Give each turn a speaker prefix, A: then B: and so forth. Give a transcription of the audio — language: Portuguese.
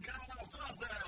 A: o Gasosa.